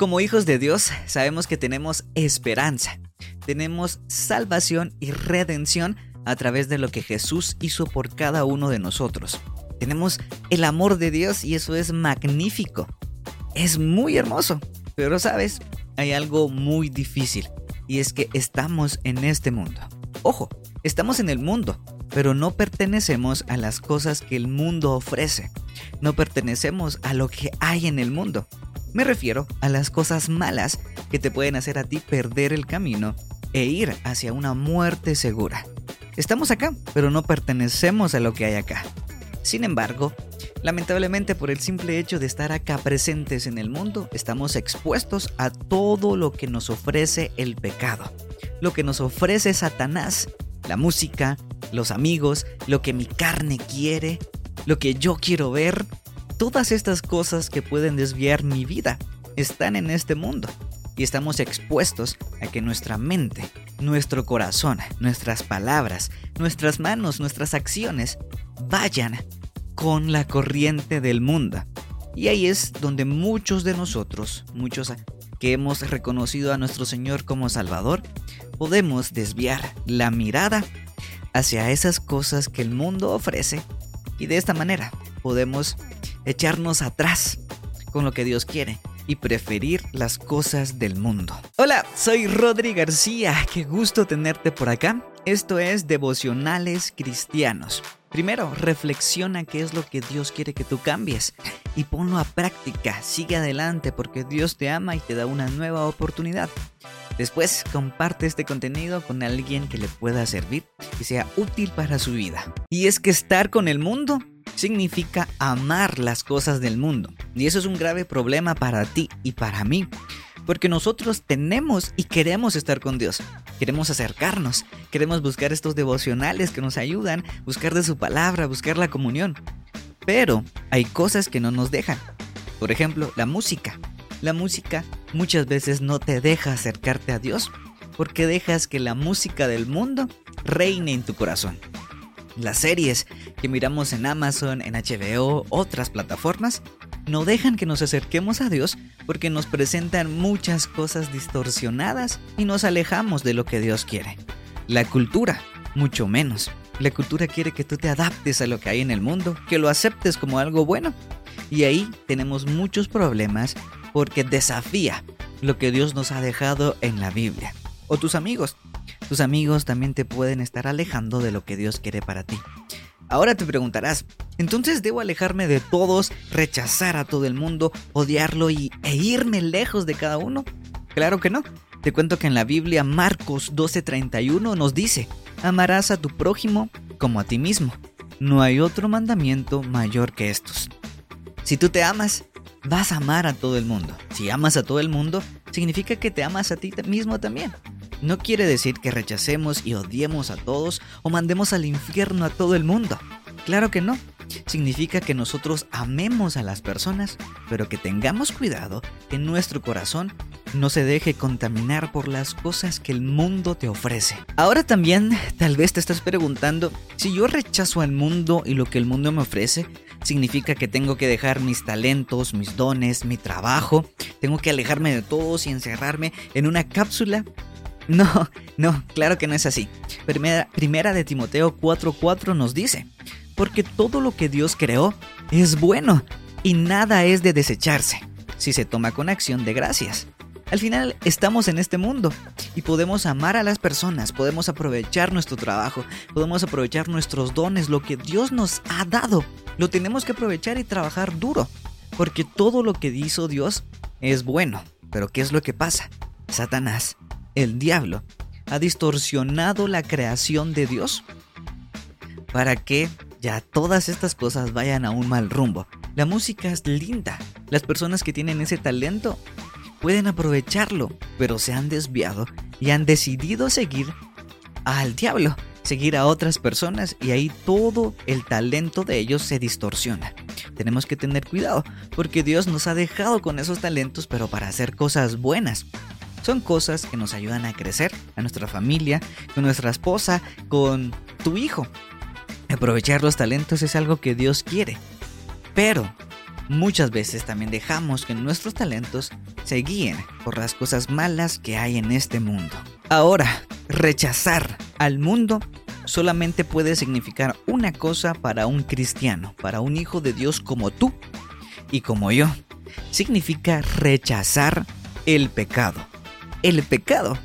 Como hijos de Dios sabemos que tenemos esperanza, tenemos salvación y redención a través de lo que Jesús hizo por cada uno de nosotros. Tenemos el amor de Dios y eso es magnífico. Es muy hermoso. Pero sabes, hay algo muy difícil y es que estamos en este mundo. Ojo, estamos en el mundo, pero no pertenecemos a las cosas que el mundo ofrece. No pertenecemos a lo que hay en el mundo. Me refiero a las cosas malas que te pueden hacer a ti perder el camino e ir hacia una muerte segura. Estamos acá, pero no pertenecemos a lo que hay acá. Sin embargo, lamentablemente por el simple hecho de estar acá presentes en el mundo, estamos expuestos a todo lo que nos ofrece el pecado, lo que nos ofrece Satanás, la música, los amigos, lo que mi carne quiere, lo que yo quiero ver, todas estas cosas que pueden desviar mi vida están en este mundo y estamos expuestos a que nuestra mente, nuestro corazón, nuestras palabras, nuestras manos, nuestras acciones vayan con la corriente del mundo. Y ahí es donde muchos de nosotros, muchos que hemos reconocido a nuestro Señor como Salvador, podemos desviar la mirada hacia esas cosas que el mundo ofrece y de esta manera podemos echarnos atrás con lo que Dios quiere y preferir las cosas del mundo. Hola, soy Rodri García, qué gusto tenerte por acá. Esto es Devocionales Cristianos. Primero, reflexiona qué es lo que Dios quiere que tú cambies y ponlo a práctica. Sigue adelante porque Dios te ama y te da una nueva oportunidad. Después, comparte este contenido con alguien que le pueda servir y sea útil para su vida. Y es que estar con el mundo significa amar las cosas del mundo. Y eso es un grave problema para ti y para mí. Porque nosotros tenemos y queremos estar con Dios. Queremos acercarnos. Queremos buscar estos devocionales que nos ayudan, buscar de su palabra, buscar la comunión. Pero hay cosas que no nos dejan. Por ejemplo, la música. La música muchas veces no te deja acercarte a Dios porque dejas que la música del mundo reine en tu corazón. Las series que miramos en Amazon, en HBO, otras plataformas, no dejan que nos acerquemos a Dios porque nos presentan muchas cosas distorsionadas y nos alejamos de lo que Dios quiere. La cultura, mucho menos. La cultura quiere que tú te adaptes a lo que hay en el mundo, que lo aceptes como algo bueno. Y ahí tenemos muchos problemas porque desafía lo que Dios nos ha dejado en la Biblia. O tus amigos tus amigos también te pueden estar alejando de lo que Dios quiere para ti. Ahora te preguntarás, ¿entonces debo alejarme de todos, rechazar a todo el mundo, odiarlo y, e irme lejos de cada uno? Claro que no. Te cuento que en la Biblia Marcos 12:31 nos dice, amarás a tu prójimo como a ti mismo. No hay otro mandamiento mayor que estos. Si tú te amas, vas a amar a todo el mundo. Si amas a todo el mundo, significa que te amas a ti mismo también no quiere decir que rechacemos y odiemos a todos o mandemos al infierno a todo el mundo. Claro que no. Significa que nosotros amemos a las personas, pero que tengamos cuidado que nuestro corazón no se deje contaminar por las cosas que el mundo te ofrece. Ahora también tal vez te estás preguntando, si yo rechazo al mundo y lo que el mundo me ofrece, significa que tengo que dejar mis talentos, mis dones, mi trabajo, tengo que alejarme de todos y encerrarme en una cápsula no, no, claro que no es así. Primera, primera de Timoteo 4:4 nos dice, porque todo lo que Dios creó es bueno y nada es de desecharse si se toma con acción de gracias. Al final estamos en este mundo y podemos amar a las personas, podemos aprovechar nuestro trabajo, podemos aprovechar nuestros dones, lo que Dios nos ha dado. Lo tenemos que aprovechar y trabajar duro, porque todo lo que hizo Dios es bueno. Pero ¿qué es lo que pasa? Satanás el diablo ha distorsionado la creación de Dios para que ya todas estas cosas vayan a un mal rumbo. La música es linda. Las personas que tienen ese talento pueden aprovecharlo, pero se han desviado y han decidido seguir al diablo, seguir a otras personas y ahí todo el talento de ellos se distorsiona. Tenemos que tener cuidado porque Dios nos ha dejado con esos talentos pero para hacer cosas buenas. Son cosas que nos ayudan a crecer, a nuestra familia, con nuestra esposa, con tu hijo. Aprovechar los talentos es algo que Dios quiere. Pero muchas veces también dejamos que nuestros talentos se guíen por las cosas malas que hay en este mundo. Ahora, rechazar al mundo solamente puede significar una cosa para un cristiano, para un hijo de Dios como tú y como yo. Significa rechazar el pecado. El pecado.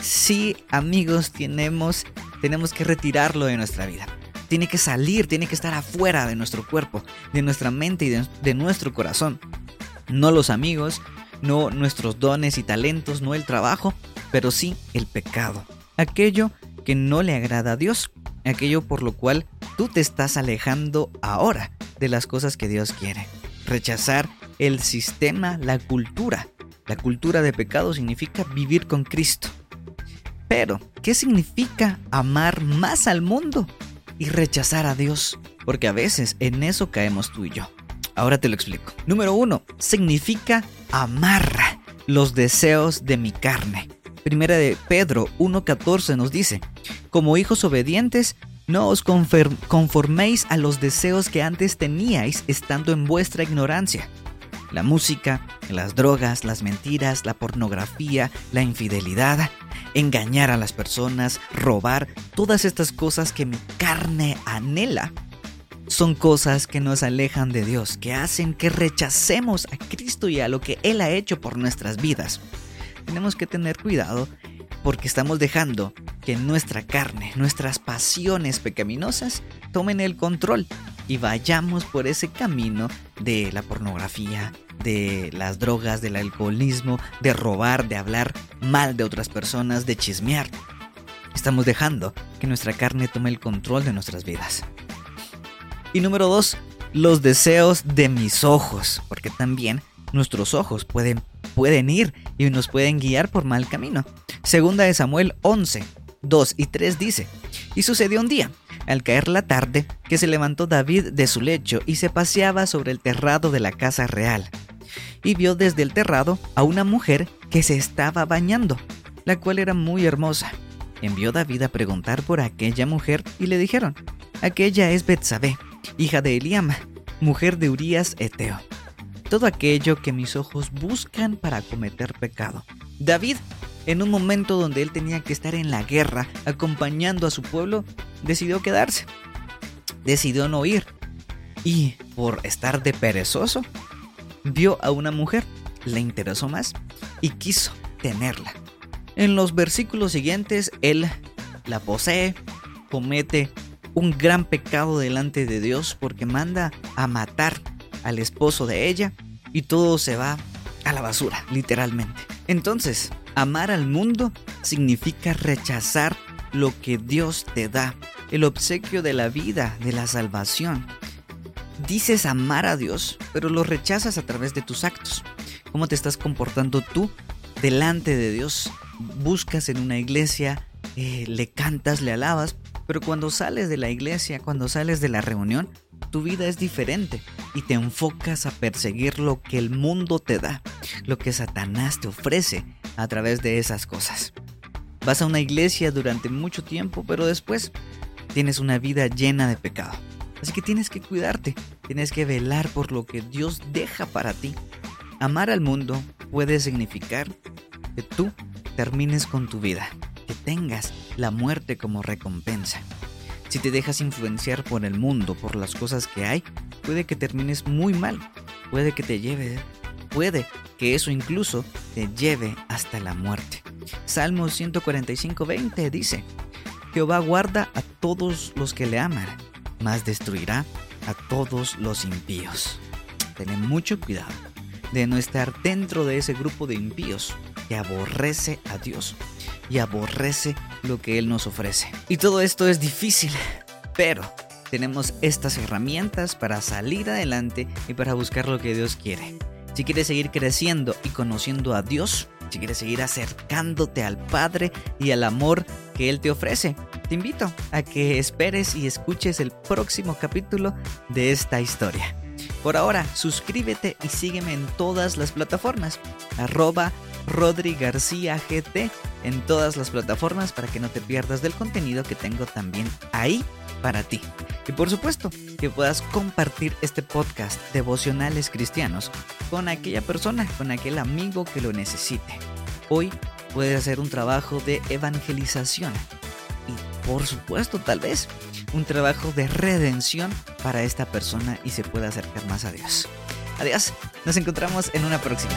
Sí, amigos, tenemos, tenemos que retirarlo de nuestra vida. Tiene que salir, tiene que estar afuera de nuestro cuerpo, de nuestra mente y de, de nuestro corazón. No los amigos, no nuestros dones y talentos, no el trabajo, pero sí el pecado. Aquello que no le agrada a Dios, aquello por lo cual tú te estás alejando ahora de las cosas que Dios quiere. Rechazar el sistema, la cultura. La cultura de pecado significa vivir con Cristo. Pero, ¿qué significa amar más al mundo y rechazar a Dios? Porque a veces en eso caemos tú y yo. Ahora te lo explico. Número uno, significa amar los deseos de mi carne. Primera de Pedro 1.14 nos dice, como hijos obedientes, no os conforméis a los deseos que antes teníais estando en vuestra ignorancia. La música, las drogas, las mentiras, la pornografía, la infidelidad, engañar a las personas, robar, todas estas cosas que mi carne anhela, son cosas que nos alejan de Dios, que hacen que rechacemos a Cristo y a lo que Él ha hecho por nuestras vidas. Tenemos que tener cuidado porque estamos dejando que nuestra carne, nuestras pasiones pecaminosas tomen el control y vayamos por ese camino de la pornografía, de las drogas, del alcoholismo, de robar, de hablar mal de otras personas, de chismear. Estamos dejando que nuestra carne tome el control de nuestras vidas. Y número dos, los deseos de mis ojos, porque también nuestros ojos pueden, pueden ir y nos pueden guiar por mal camino. Segunda de Samuel 11, 2 y 3 dice, y sucedió un día, al caer la tarde, que se levantó David de su lecho y se paseaba sobre el terrado de la casa real, y vio desde el terrado a una mujer que se estaba bañando, la cual era muy hermosa. Envió David a preguntar por aquella mujer y le dijeron, aquella es Betsabé, hija de Eliama, mujer de Urías Eteo todo aquello que mis ojos buscan para cometer pecado. David, en un momento donde él tenía que estar en la guerra acompañando a su pueblo, decidió quedarse. Decidió no ir. Y por estar de perezoso, vio a una mujer, le interesó más y quiso tenerla. En los versículos siguientes, él la posee, comete un gran pecado delante de Dios porque manda a matar al esposo de ella y todo se va a la basura, literalmente. Entonces, amar al mundo significa rechazar lo que Dios te da, el obsequio de la vida, de la salvación. Dices amar a Dios, pero lo rechazas a través de tus actos. ¿Cómo te estás comportando tú delante de Dios? Buscas en una iglesia, eh, le cantas, le alabas, pero cuando sales de la iglesia, cuando sales de la reunión, tu vida es diferente y te enfocas a perseguir lo que el mundo te da, lo que Satanás te ofrece a través de esas cosas. Vas a una iglesia durante mucho tiempo, pero después tienes una vida llena de pecado. Así que tienes que cuidarte, tienes que velar por lo que Dios deja para ti. Amar al mundo puede significar que tú termines con tu vida, que tengas la muerte como recompensa. Si te dejas influenciar por el mundo, por las cosas que hay, puede que termines muy mal, puede que te lleve, puede que eso incluso te lleve hasta la muerte. Salmo 145:20 dice, Jehová guarda a todos los que le aman, mas destruirá a todos los impíos. Ten mucho cuidado de no estar dentro de ese grupo de impíos que aborrece a Dios y aborrece lo que Él nos ofrece. Y todo esto es difícil, pero tenemos estas herramientas para salir adelante y para buscar lo que Dios quiere. Si quieres seguir creciendo y conociendo a Dios, si quieres seguir acercándote al Padre y al amor que Él te ofrece, te invito a que esperes y escuches el próximo capítulo de esta historia. Por ahora, suscríbete y sígueme en todas las plataformas. Arroba Rodri García GT en todas las plataformas para que no te pierdas del contenido que tengo también ahí para ti. Y por supuesto, que puedas compartir este podcast devocionales cristianos con aquella persona, con aquel amigo que lo necesite. Hoy puedes hacer un trabajo de evangelización y por supuesto tal vez un trabajo de redención para esta persona y se pueda acercar más a Dios. Adiós, nos encontramos en una próxima.